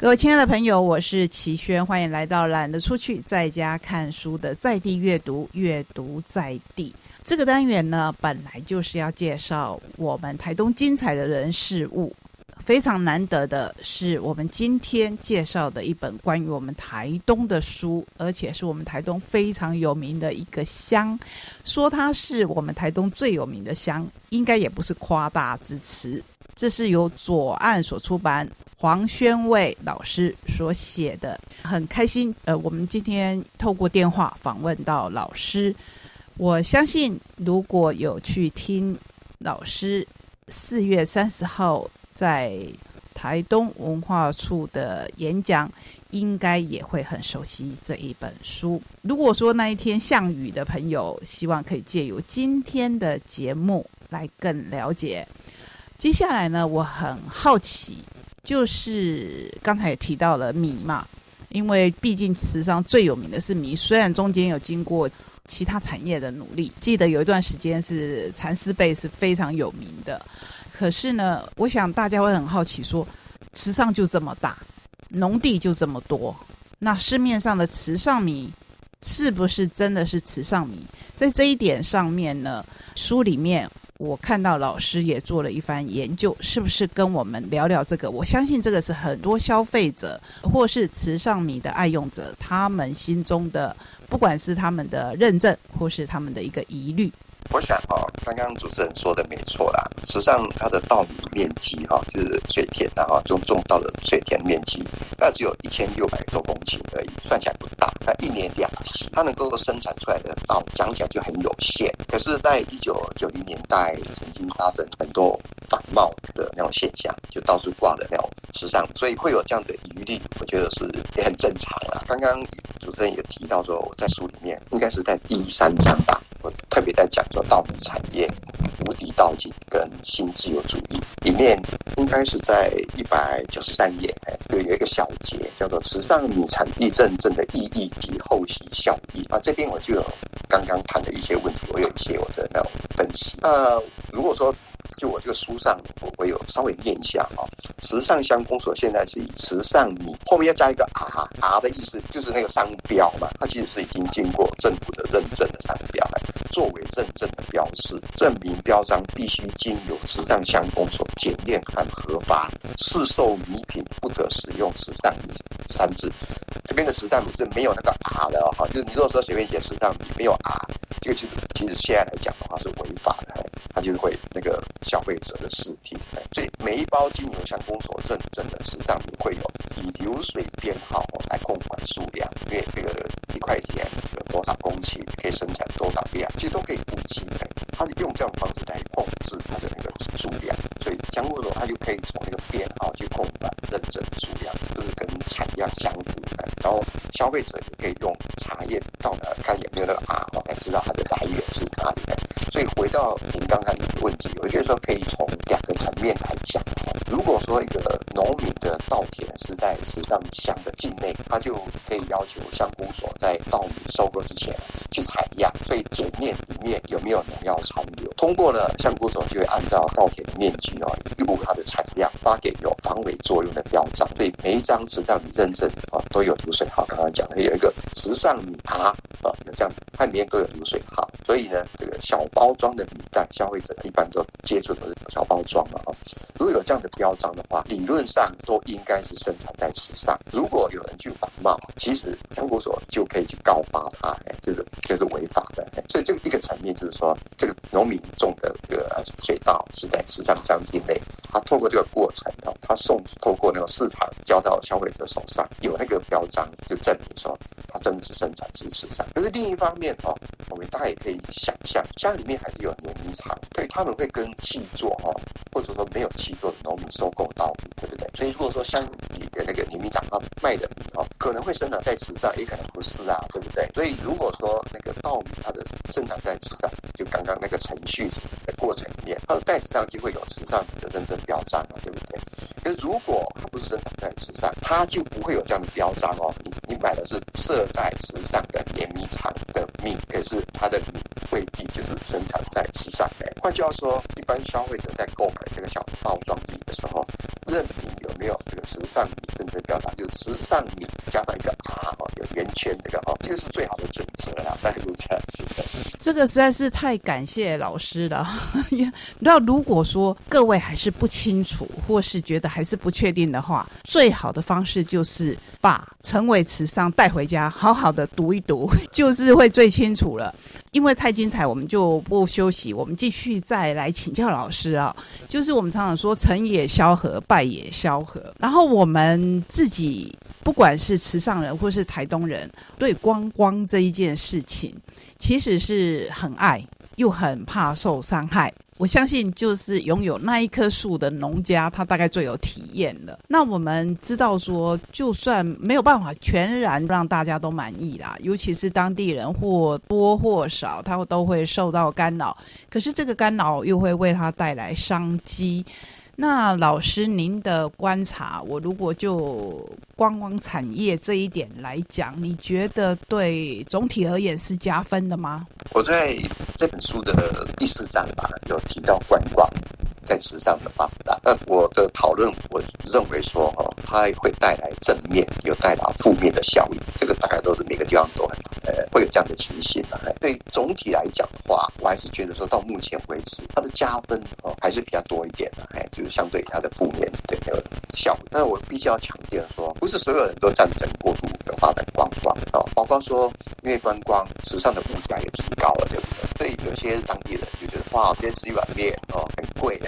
各位亲爱的朋友，我是齐轩，欢迎来到懒得出去，在家看书的在地阅读，阅读在地这个单元呢，本来就是要介绍我们台东精彩的人事物。非常难得的是，我们今天介绍的一本关于我们台东的书，而且是我们台东非常有名的一个乡。说它是我们台东最有名的乡，应该也不是夸大之词。这是由左岸所出版。黄宣卫老师所写的，很开心。呃，我们今天透过电话访问到老师，我相信如果有去听老师四月三十号在台东文化处的演讲，应该也会很熟悉这一本书。如果说那一天下雨的朋友，希望可以借由今天的节目来更了解。接下来呢，我很好奇。就是刚才也提到了米嘛，因为毕竟池上最有名的是米，虽然中间有经过其他产业的努力，记得有一段时间是蚕丝被是非常有名的，可是呢，我想大家会很好奇，说池上就这么大，农地就这么多，那市面上的池上米是不是真的是池上米？在这一点上面呢，书里面。我看到老师也做了一番研究，是不是跟我们聊聊这个？我相信这个是很多消费者或是池上米的爱用者，他们心中的不管是他们的认证，或是他们的一个疑虑。我想哈，刚刚主持人说的没错啦。实际上，它的稻米面积哈，就是水田的哈，种种稻的水田面积，那只有一千六百多公顷而已，算起来一年两期，它能够生产出来的稻，讲起来就很有限。可是，在一九九零年代，曾经发生很多仿冒的那种现象，就到处挂的那种时尚，所以会有这样的疑虑，我觉得是也很正常啊。刚刚主持人也提到说，在书里面应该是在第三章吧。特别在讲说稻米产业无敌道景跟新自由主义里面，应该是在一百九十三页，哎，有一个小节叫做“时尚米产地认证的意义及后续效益”啊，这边我就有刚刚谈的一些问题，我有一些我的那种分析。那如果说就我这个书上，我我有稍微念一下啊。慈上乡公所现在是以慈上米后面要加一个 R，R 的意思就是那个商标嘛，它其实是已经经过政府的认证的商标，作为认证的标识，证明标章必须经由慈上乡公所检验和核发，市售米品不得使用慈上米三字。这边的慈上米是没有那个 R 的哈，就是你如果说随便写慈上米没有 R，这个其实其实现在来讲的话是违法的，它就会那个。消费者的食品，所以每一包经由乡公所认证的，实际上会有以流水编号来控管数量，因为这个一块田有多少公顷可以生产多少量，其实都可以估计。它是用这种方式来控制它的那个数量，所以乡公所它就可以从那个编号去购买认证的数量，就是跟产量相符的。然后消费者也可以用茶叶到呢，看有没有那个 R 才知道它的来源是哪里的。所以回到您刚才的问题，我觉得说可以从两个层面来讲。如果说一个农民的稻田是在石上乡的境内，他就可以要求乡公所在稻米收割之前去采样，以检验里面有没有农药残留。通过了，乡公所就会按照稻田的面积哦，预估它的产量，发给有防伪作用的标章。所以每一张池上米认证啊都有流水号。刚刚讲的有一个时尚米啊，啊，这样它里面都有流水号。所以呢，这个小包装的米袋，消费者一般都接触的是小包装嘛啊。如果有这样的标章的话，理论上都应该是生产在池上。如果有人去仿冒，其实乡公所就可以去告发他，哎，就是就是违法的。所以这个一个层面就是说，这个农民种的这个水稻是在池上乡境内，他透过这个过程哦，他送透过那个市场交到消费者手上，有那个标章就证明说他真的是生产自池上。可是另另一方面哦，我们大家也可以想象，家里面还是有碾米厂，对他们会跟气作哦，或者说没有气作的农民收购稻米，对不对？所以如果说像你的那个碾米厂他卖的米哦，可能会生长在池上，也可能不是啊，对不对？所以如果说那个稻米它的生长在池上，就刚刚那个程序的过程里面，它的袋子上就会有池上的认证标章啊，对不对？可如果它不是生长在池上，它就不会有这样的标章哦。买的是设在池上的碾米厂的米，可是它的米未必就是生产在池上的。换句话说，一般消费者在购买这个小包装米的时候，任凭时尚米，甚至表达就是时尚米加上一个 R 哦，有圆圈这个哦，这个是最好的准则啦，大概就这样子。这个实在是太感谢老师了。那如果说各位还是不清楚，或是觉得还是不确定的话，最好的方式就是把陈伟慈上带回家，好好的读一读，就是会最清楚了。因为太精彩，我们就不休息，我们继续再来请教老师啊。就是我们常常说成也萧何，败也萧何。然后我们自己不管是池上人或是台东人，对观光这一件事情，其实是很爱，又很怕受伤害。我相信，就是拥有那一棵树的农家，他大概最有体验了。那我们知道说，就算没有办法全然让大家都满意啦，尤其是当地人或多或少，他都会受到干扰。可是这个干扰又会为他带来商机。那老师，您的观察，我如果就观光产业这一点来讲，你觉得对总体而言是加分的吗？我在这本书的第四章吧，有提到观光。在时尚的发达，那我的讨论，我认为说哈，它会带来正面，有带来负面的效应，这个大概都是每个地方都很呃会有这样的情形的。对总体来讲的话，我还是觉得说到目前为止，它的加分哦还是比较多一点的，哎，就是相对它的负面的那个效应。那我必须要强调说，不是所有人都赞成过度的发展观光啊，包括说因为观光，时尚的物价也提高了，对不对？所以有些当地人就觉得哇，边吃一碗面哦很贵。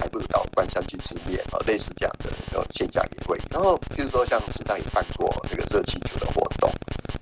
还不如到关山去吃面啊，类似这样的然后现象也会。然后，比如说像时尚也办过这个热气球的活动，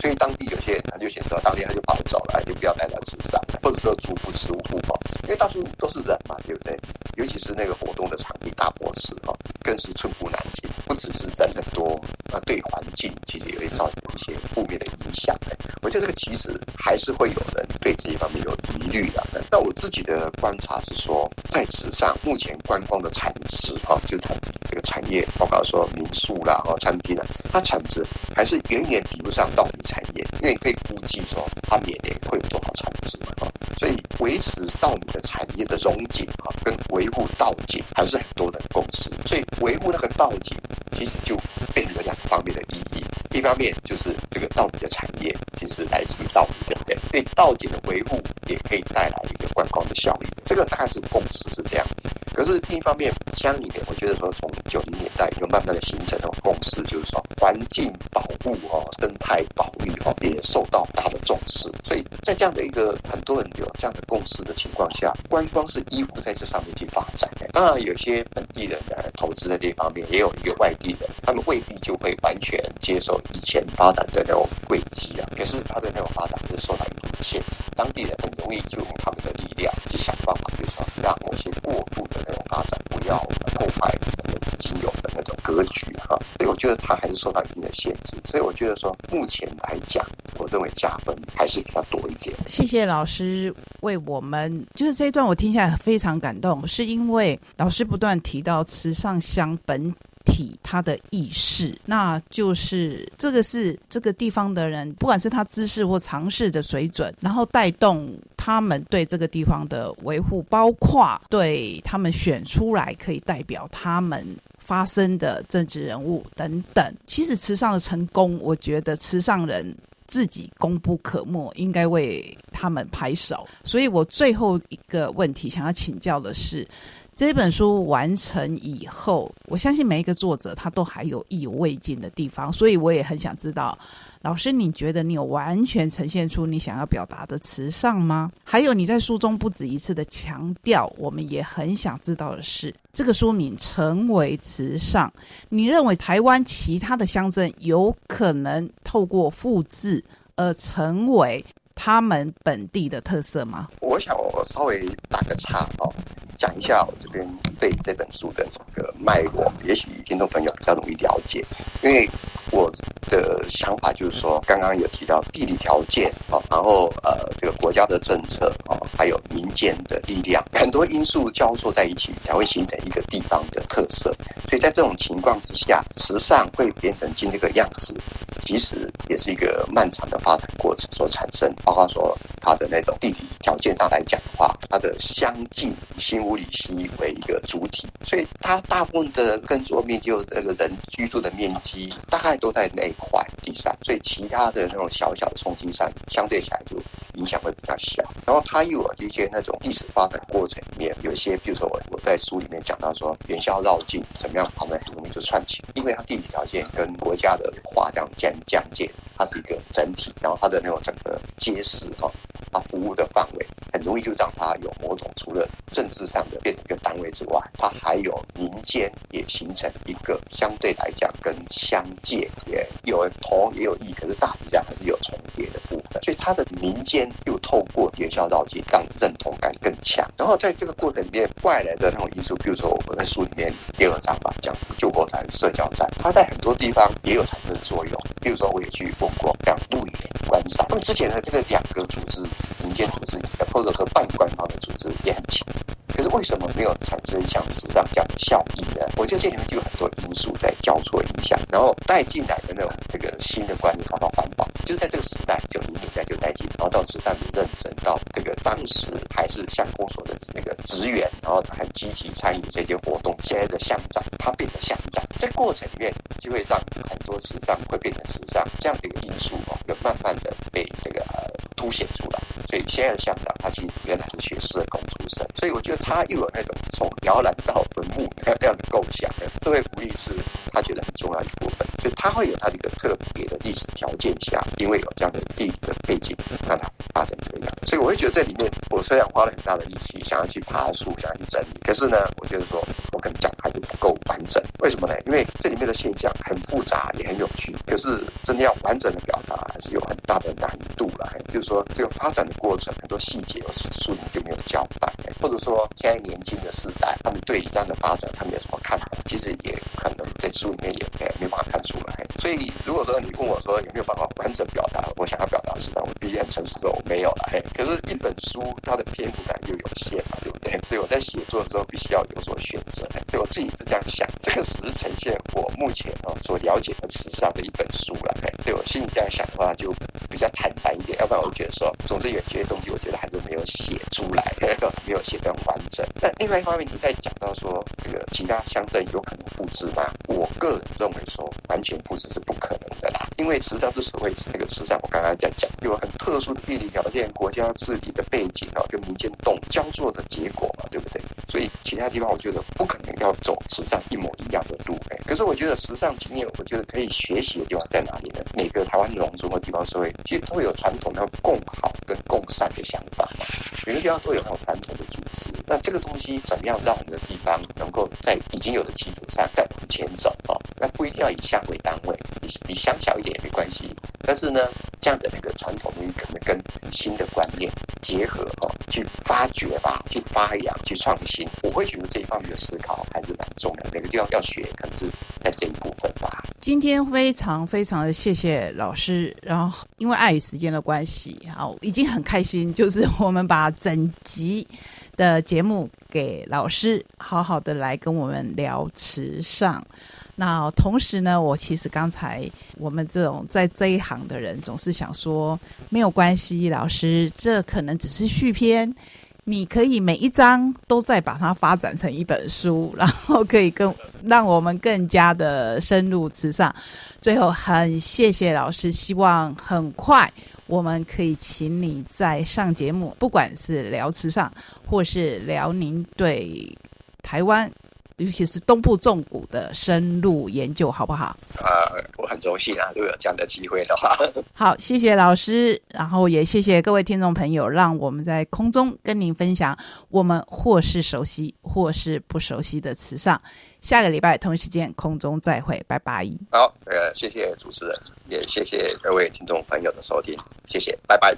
所以当地有些人他就选择当天他就跑走了，就不要带到池上，或者说足不出户嘛，因为到处都是人嘛，对不对？尤其是那个活动的场地大坡池哈，更是寸步难行。不只是人很多，那对环境其实也会造成一些负面的影响。我觉得这个其实还是会有人对这一方面有疑虑的。那我自己的观察是说，在池上目前观光的产值啊，就从这个产业，包括说民宿啦、哦餐厅啊，它产值还是远远比不上稻米产业，因为你可以估计说它每年会有多少产值嘛。所以维持稻米的产业的溶解啊，跟维护稻景还是很多的共识。所以维护那个稻景，其实就变成了两方面的意义。一方面就是这个稻米的产业，其实来自于稻米，对不对？对稻景的维护也可以带来一个效率。这个大概是共识是这样。可是另一方面，乡里面，我觉得说从九零年代就慢慢的形成那种共识，就是说环境保护哦，生态保育哦，也受到大的重视。所以在这样的一个很多人有这样的共识的情况下，观光是依附在这上面去发展。当然，有些本地人的投资在这方面，也有一个外地人，他们未必就会完全接受以前发展的那种轨迹啊。可是他的那种发展是受到一定的限制，当地人很容易就用他们的力量去想办法，就是说让某些过度的。那种发展不要破坏既有的那种格局哈，所以我觉得它还是受到一定的限制。所以我觉得说，目前来讲，我认为加分还是比较多一点。谢谢老师为我们，就是这一段我听下来非常感动，是因为老师不断提到慈上香本。体他的意识，那就是这个是这个地方的人，不管是他知识或尝试的水准，然后带动他们对这个地方的维护，包括对他们选出来可以代表他们发声的政治人物等等。其实池上的成功，我觉得池上人自己功不可没，应该为他们拍手。所以我最后一个问题想要请教的是。这本书完成以后，我相信每一个作者他都还有意犹未尽的地方，所以我也很想知道，老师，你觉得你有完全呈现出你想要表达的慈善吗？还有你在书中不止一次的强调，我们也很想知道的是，这个书名成为慈善，你认为台湾其他的乡镇有可能透过复制而成为？他们本地的特色吗？我想我稍微打个岔哦，讲一下我这边对这本书的这个脉络，也许听众朋友比较容易了解。因为我的想法就是说，刚刚有提到地理条件啊，然后呃，这个国家的政策啊，还有民间的力量，很多因素交错在一起，才会形成一个地方的特色。所以在这种情况之下，时尚会变成今这个样子，其实也是一个漫长的发展过程所产生。包括说它的那种地理条件上来讲的话，它的相近新乌里溪为一个主体，所以它大部分的耕作面积、那个人居住的面积，大概都在那一块地上，所以其他的那种小小的冲击上，相对起来就影响会比较小。然后它又有一些那种历史发展过程里面，有一些，比如说我我在书里面讲到说，元宵绕境怎么样，他们很容易就串起，因为它地理条件跟国家的划这样疆疆界，它是一个整体，然后它的那种整个街市哈，它服务的范围很容易就让他有某种除了政治上的变一个单位之外，他还有民间也形成一个相对来讲跟乡界也有同也有异，可是大体上还是有重叠的，所以它的民间又透过元宵绕境让认同感更强。然后在这个过程里面，外来的那种因素，比如说我在书里面第二章吧讲救国团社交站，它在很多地方也有产生作用。比如说我也去问过这样路演观赏，他们之前的这个两个组织，民间组织或者和半官方的组织也很强。为什么没有产生像时尚这样的效益呢？我觉得这里面就有很多因素在交错影响，然后带进来的那种这个新的观念，包括环保，就是在这个时代九零年代就带进，然后到时尚的认证，到这个当时还是相公所的那个职员，然后他很积极参与这些活动。现在的乡长，他变成乡长，在过程里面就会让很多时尚会变成时尚这样的一个因素哦，就慢慢的被这个凸显出来。所以现在的乡长，他其实原来是学社工出身，所以我觉得。他又有那种从摇篮到坟墓那样的构想，社会福利是他觉得很重要一部分，所以他会有他的一个特别的历史条件下，因为有这样的地理的背景，让他发展这个样。所以我会觉得这里面，我虽然花了很大的力气想要去爬树，想要去整理，可是呢，我觉得说我可能讲还是不够完整。为什么呢？因为这里面的现象很复杂，也很有趣，可是真的要完整的表达，还是有很大的难度了。就是说，这个发展的过程，很多细节书里就没有交代，或者说。现在在年轻的世代，他们对于这样的发展，他们有什么看法？其实也可能在书里面也没有办法看出来。所以，如果说你问我说有没有办法完整表达我想要表达的事我必须很诚实说我没有了。可是，一本书它的篇幅感又有限嘛，对不对？所以我在写作的时候必须要有所选择。所以我自己是这样想，这个只是呈现我目前哦所了解的时尚的一本书了。所以我心里这样想的话，就比较坦白一点。要不然，我觉得说，总之有些东西，我觉得还是没有写出来，没有写得完整。但另外一方面，你在讲到说这个其他乡镇有可能复制吗？我个人认为说完全复制是不可能的啦，因为池上之所以是那个池上，我刚刚在讲有很特殊的地理条件、国家治理的背景啊，跟民间动交作的结果嘛，对不对？所以其他地方我觉得不可能要走池上一模一样的路。哎，可是我觉得时尚经验，我觉得可以学习的地方在哪里呢？每个台湾农村或地方社会其实都有传统的共好跟共善的想法嘛，每个地方都有那种传统的组织。那这这个东西怎么样让我们的地方能够在已经有的基础上再往前走啊？那不一定要以乡为单位，比比乡小一点也没关系。但是呢，这样的那个传统东西可能跟新的观念结合哦，去发掘吧，去发扬，去创新。我会觉得这一方面的思考还是蛮重要。每个地方要学，可能是在这一部分吧。今天非常非常的谢谢老师，然后因为碍于时间的关系，好，已经很开心，就是我们把整集。的节目给老师好好的来跟我们聊时尚。那同时呢，我其实刚才我们这种在这一行的人总是想说，没有关系，老师，这可能只是续篇，你可以每一章都再把它发展成一本书，然后可以更让我们更加的深入时尚。最后，很谢谢老师，希望很快。我们可以请你在上节目，不管是辽池上，或是辽宁对台湾，尤其是东部重谷的深入研究，好不好？呃，我很荣幸啊，如果有这样的机会的话。好，谢谢老师，然后也谢谢各位听众朋友，让我们在空中跟您分享我们或是熟悉，或是不熟悉的时尚。下个礼拜同一时间空中再会，拜拜。好，呃，谢谢主持人，也谢谢各位听众朋友的收听，谢谢，拜拜。